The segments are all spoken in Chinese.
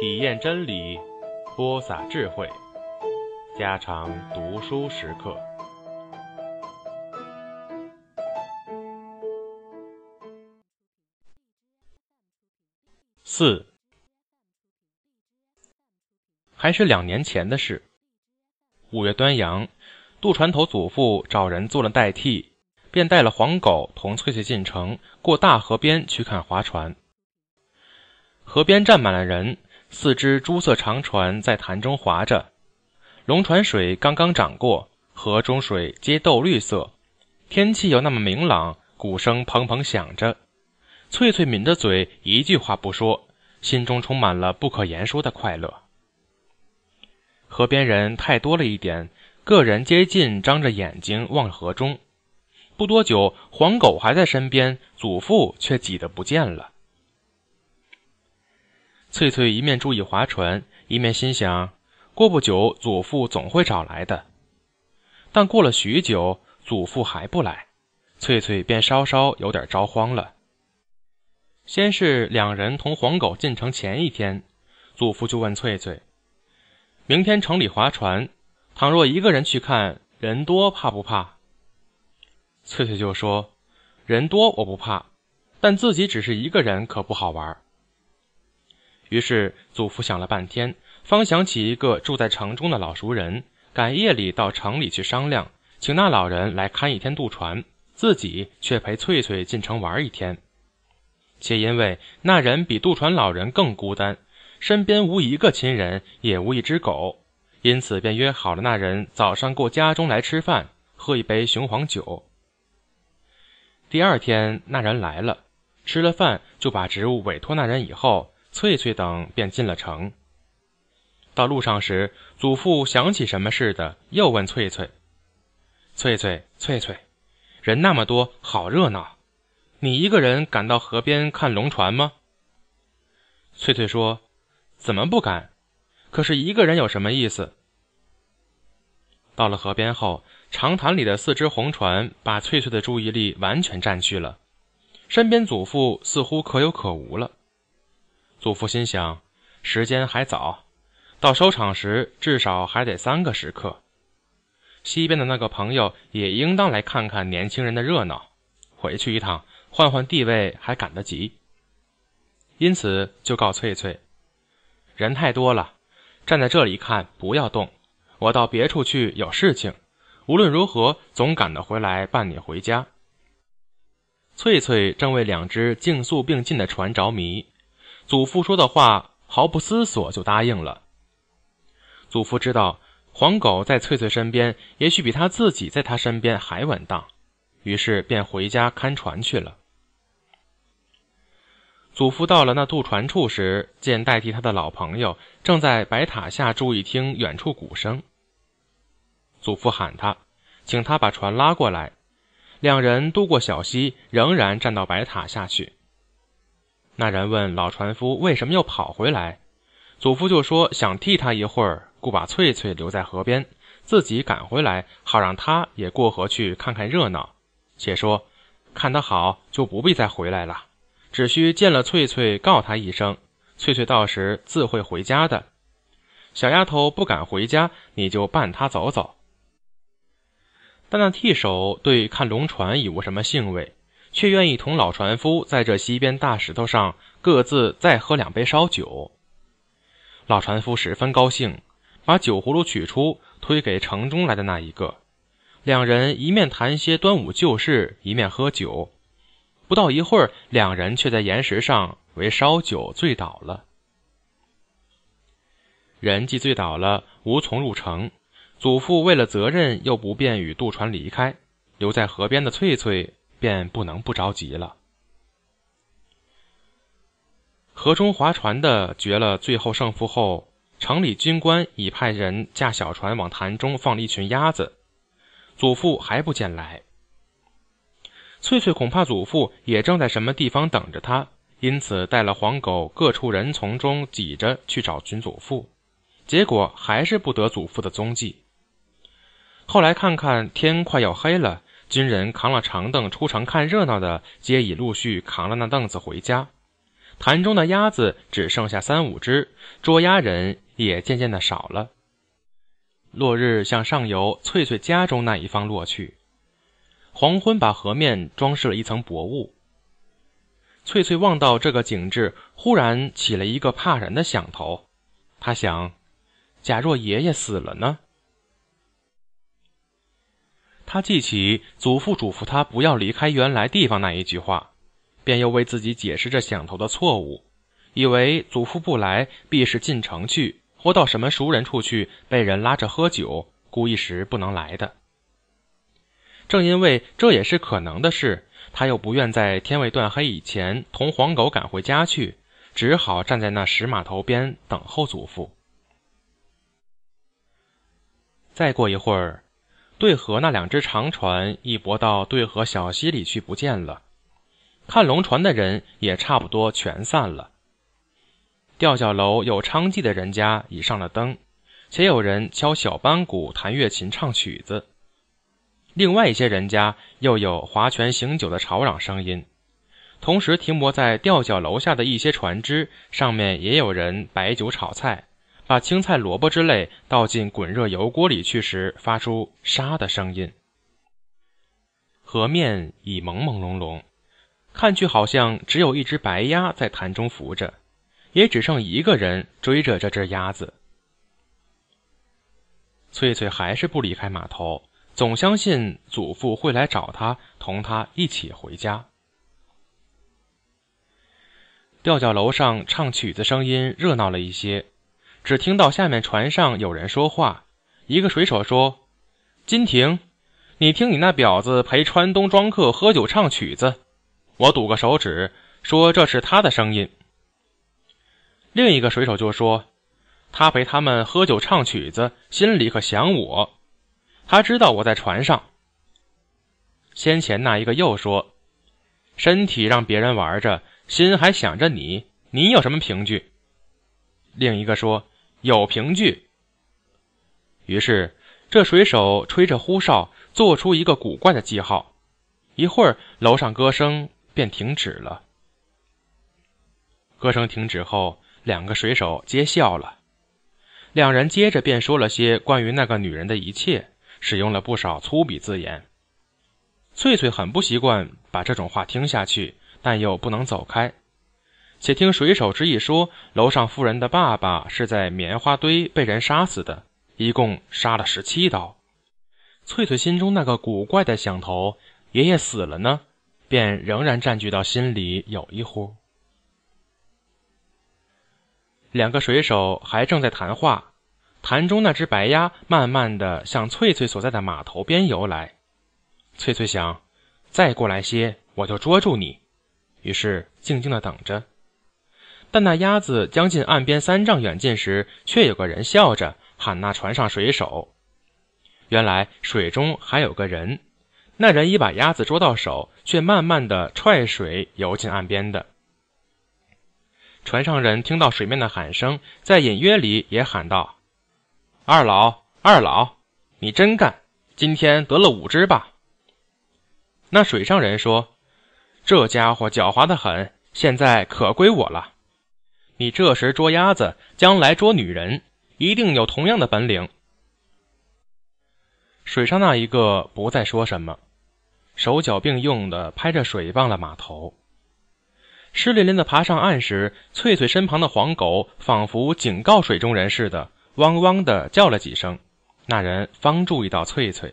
体验真理，播撒智慧，加长读书时刻。四，还是两年前的事。五月端阳，渡船头祖父找人做了代替，便带了黄狗同翠翠进城，过大河边去看划船。河边站满了人，四只朱色长船在潭中划着。龙船水刚刚涨过，河中水皆豆绿色，天气又那么明朗，鼓声砰砰响着。翠翠抿着嘴，一句话不说，心中充满了不可言说的快乐。河边人太多了一点，个人接近，张着眼睛望河中。不多久，黄狗还在身边，祖父却挤得不见了。翠翠一面注意划船，一面心想：过不久祖父总会找来的。但过了许久，祖父还不来，翠翠便稍稍有点着慌了。先是两人同黄狗进城前一天，祖父就问翠翠：“明天城里划船，倘若一个人去看，人多怕不怕？”翠翠就说：“人多我不怕，但自己只是一个人可不好玩。”于是祖父想了半天，方想起一个住在城中的老熟人，赶夜里到城里去商量，请那老人来看一天渡船，自己却陪翠翠进城玩一天。且因为那人比渡船老人更孤单，身边无一个亲人，也无一只狗，因此便约好了那人早上过家中来吃饭，喝一杯雄黄酒。第二天那人来了，吃了饭就把职务委托那人以后。翠翠等便进了城。到路上时，祖父想起什么似的，又问翠翠：“翠翠，翠翠，人那么多，好热闹，你一个人敢到河边看龙船吗？”翠翠说：“怎么不敢？可是一个人有什么意思？”到了河边后，长潭里的四只红船把翠翠的注意力完全占去了，身边祖父似乎可有可无了。祖父心想，时间还早，到收场时至少还得三个时刻。西边的那个朋友也应当来看看年轻人的热闹，回去一趟换换地位还赶得及。因此就告翠翠：“人太多了，站在这里看，不要动。我到别处去有事情，无论如何总赶得回来伴你回家。”翠翠正为两只竞速并进的船着迷。祖父说的话毫不思索就答应了。祖父知道黄狗在翠翠身边，也许比他自己在他身边还稳当，于是便回家看船去了。祖父到了那渡船处时，见代替他的老朋友正在白塔下注意听远处鼓声。祖父喊他，请他把船拉过来。两人渡过小溪，仍然站到白塔下去。那人问老船夫：“为什么又跑回来？”祖父就说：“想替他一会儿，故把翠翠留在河边，自己赶回来，好让他也过河去看看热闹。且说看得好，就不必再回来了，只需见了翠翠，告他一声，翠翠到时自会回家的。小丫头不敢回家，你就伴她走走。”但那替手对看龙船已无什么兴味。却愿意同老船夫在这西边大石头上各自再喝两杯烧酒。老船夫十分高兴，把酒葫芦取出，推给城中来的那一个。两人一面谈些端午旧事，一面喝酒。不到一会儿，两人却在岩石上为烧酒醉倒了。人既醉倒了，无从入城。祖父为了责任，又不便与渡船离开，留在河边的翠翠。便不能不着急了。河中划船的决了最后胜负后，城里军官已派人驾小船往潭中放了一群鸭子。祖父还不见来，翠翠恐怕祖父也正在什么地方等着他，因此带了黄狗各处人丛中挤着去找寻祖父，结果还是不得祖父的踪迹。后来看看天快要黑了。军人扛了长凳出城看热闹的，皆已陆续扛了那凳子回家。坛中的鸭子只剩下三五只，捉鸭人也渐渐的少了。落日向上游翠翠家中那一方落去，黄昏把河面装饰了一层薄雾。翠翠望到这个景致，忽然起了一个怕人的想头。她想：假若爷爷死了呢？他记起祖父嘱咐他不要离开原来地方那一句话，便又为自己解释这想头的错误，以为祖父不来必是进城去，或到什么熟人处去被人拉着喝酒，故一时不能来的。正因为这也是可能的事，他又不愿在天未断黑以前同黄狗赶回家去，只好站在那石码头边等候祖父。再过一会儿。对河那两只长船一泊到对河小溪里去，不见了。看龙船的人也差不多全散了。吊脚楼有娼妓的人家已上了灯，且有人敲小班鼓、弹乐琴、唱曲子。另外一些人家又有划拳醒酒的吵嚷声音。同时，停泊在吊脚楼下的一些船只上面也有人摆酒炒菜。把青菜、萝卜之类倒进滚热油锅里去时，发出沙的声音。河面已朦朦胧胧，看去好像只有一只白鸭在潭中浮着，也只剩一个人追着这只鸭子。翠翠还是不离开码头，总相信祖父会来找他，同他一起回家。吊脚楼上唱曲子声音热闹了一些。只听到下面船上有人说话，一个水手说：“金亭，你听你那婊子陪川东庄客喝酒唱曲子，我赌个手指，说这是他的声音。”另一个水手就说：“他陪他们喝酒唱曲子，心里可想我，他知道我在船上。”先前那一个又说：“身体让别人玩着，心还想着你，你有什么凭据？”另一个说。有凭据。于是，这水手吹着呼哨，做出一个古怪的记号。一会儿，楼上歌声便停止了。歌声停止后，两个水手皆笑了。两人接着便说了些关于那个女人的一切，使用了不少粗鄙字眼。翠翠很不习惯把这种话听下去，但又不能走开。且听水手之一说，楼上妇人的爸爸是在棉花堆被人杀死的，一共杀了十七刀。翠翠心中那个古怪的想头，爷爷死了呢，便仍然占据到心里有一呼。两个水手还正在谈话，潭中那只白鸭慢慢的向翠翠所在的码头边游来。翠翠想，再过来些，我就捉住你。于是静静的等着。但那鸭子将近岸边三丈远近时，却有个人笑着喊那船上水手。原来水中还有个人，那人已把鸭子捉到手，却慢慢的踹水游进岸边的。船上人听到水面的喊声，在隐约里也喊道：“二老，二老，你真干！今天得了五只吧？”那水上人说：“这家伙狡猾的很，现在可归我了。”你这时捉鸭子，将来捉女人，一定有同样的本领。水上那一个不再说什么，手脚并用的拍着水忘了码头。湿淋淋的爬上岸时，翠翠身旁的黄狗仿佛警告水中人似的，汪汪的叫了几声，那人方注意到翠翠。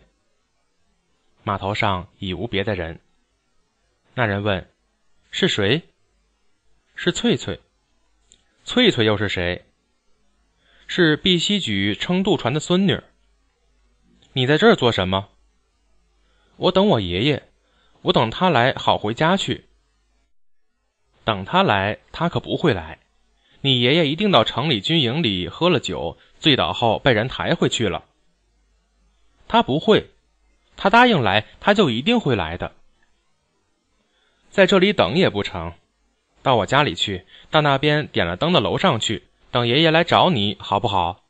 码头上已无别的人。那人问：“是谁？”“是翠翠。”翠翠又是谁？是碧溪举撑渡船的孙女。你在这儿做什么？我等我爷爷，我等他来好回家去。等他来，他可不会来。你爷爷一定到城里军营里喝了酒，醉倒后被人抬回去了。他不会，他答应来，他就一定会来的。在这里等也不成。到我家里去，到那边点了灯的楼上去，等爷爷来找你，好不好？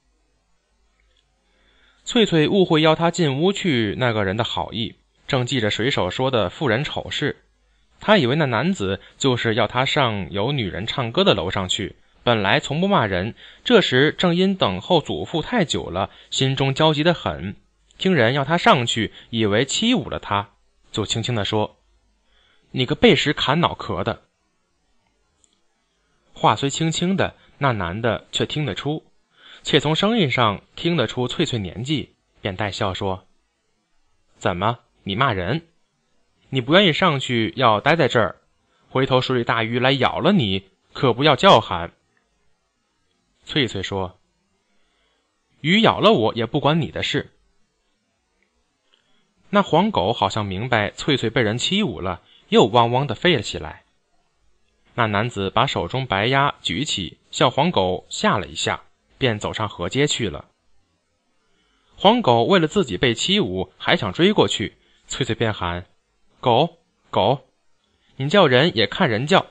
翠翠误会邀他进屋去那个人的好意，正记着水手说的妇人丑事，他以为那男子就是要他上有女人唱歌的楼上去。本来从不骂人，这时正因等候祖父太久了，心中焦急的很。听人要他上去，以为欺侮了他，就轻轻的说：“你个背时砍脑壳的。”话虽轻轻的，那男的却听得出，且从声音上听得出翠翠年纪，便带笑说：“怎么，你骂人？你不愿意上去，要待在这儿，回头水里大鱼来咬了你，可不要叫喊。”翠翠说：“鱼咬了我也不关你的事。”那黄狗好像明白翠翠被人欺侮了，又汪汪的吠了起来。那男子把手中白鸭举起，向黄狗吓了一下，便走上河街去了。黄狗为了自己被欺侮，还想追过去，翠翠便喊：“狗狗，你叫人也看人叫。”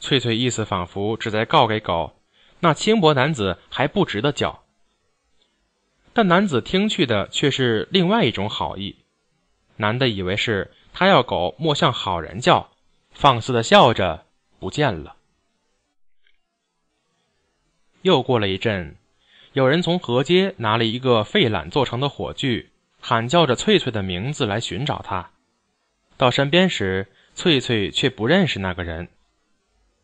翠翠意思仿佛只在告给狗，那轻薄男子还不值得叫。但男子听去的却是另外一种好意，男的以为是他要狗莫向好人叫。放肆的笑着，不见了。又过了一阵，有人从河街拿了一个废缆做成的火炬，喊叫着翠翠的名字来寻找他。到身边时，翠翠却不认识那个人。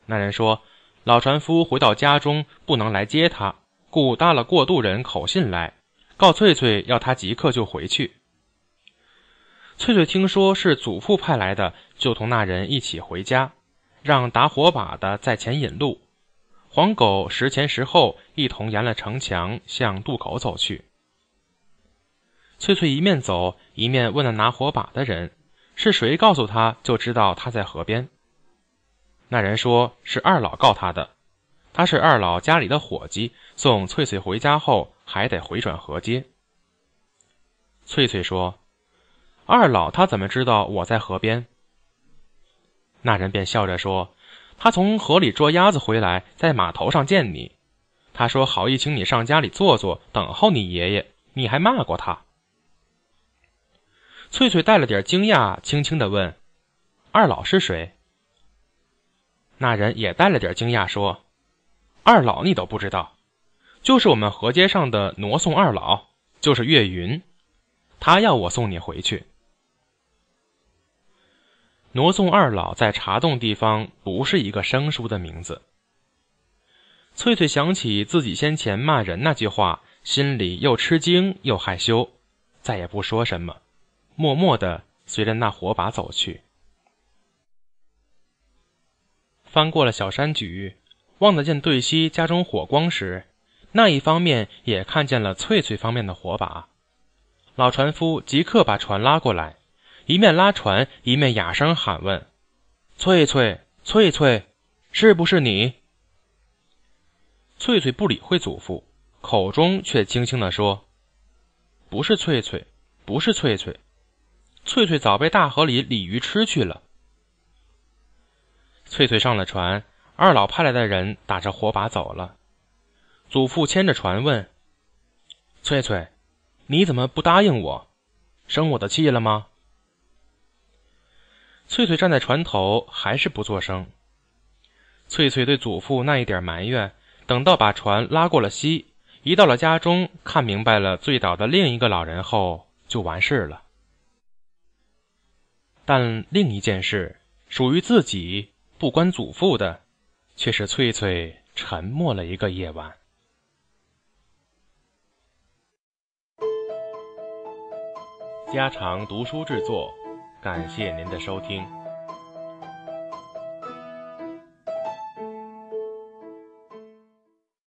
那人说：“老船夫回到家中，不能来接他，故搭了过渡人口信来，告翠翠要他即刻就回去。”翠翠听说是祖父派来的，就同那人一起回家，让打火把的在前引路，黄狗时前时后一同沿了城墙向渡口走去。翠翠一面走一面问那拿火把的人是谁，告诉他就知道他在河边。那人说是二老告他的，他是二老家里的伙计，送翠翠回家后还得回转河街。翠翠说。二老他怎么知道我在河边？那人便笑着说：“他从河里捉鸭子回来，在码头上见你。他说好意请你上家里坐坐，等候你爷爷。你还骂过他。”翠翠带了点惊讶，轻轻的问：“二老是谁？”那人也带了点惊讶说：“二老你都不知道，就是我们河街上的挪送二老，就是岳云，他要我送你回去。”挪送二老在茶洞地方不是一个生疏的名字。翠翠想起自己先前骂人那句话，心里又吃惊又害羞，再也不说什么，默默的随着那火把走去。翻过了小山咀，望得见对西家中火光时，那一方面也看见了翠翠方面的火把。老船夫即刻把船拉过来。一面拉船，一面哑声喊问：“翠翠，翠翠，是不是你？”翠翠不理会祖父，口中却轻轻的说：“不是翠翠，不是翠翠，翠翠早被大河里鲤鱼吃去了。”翠翠上了船，二老派来的人打着火把走了。祖父牵着船问：“翠翠，你怎么不答应我？生我的气了吗？”翠翠站在船头，还是不作声。翠翠对祖父那一点埋怨，等到把船拉过了溪，一到了家中，看明白了醉倒的另一个老人后，就完事了。但另一件事，属于自己不关祖父的，却是翠翠沉默了一个夜晚。家常读书制作。感谢您的收听。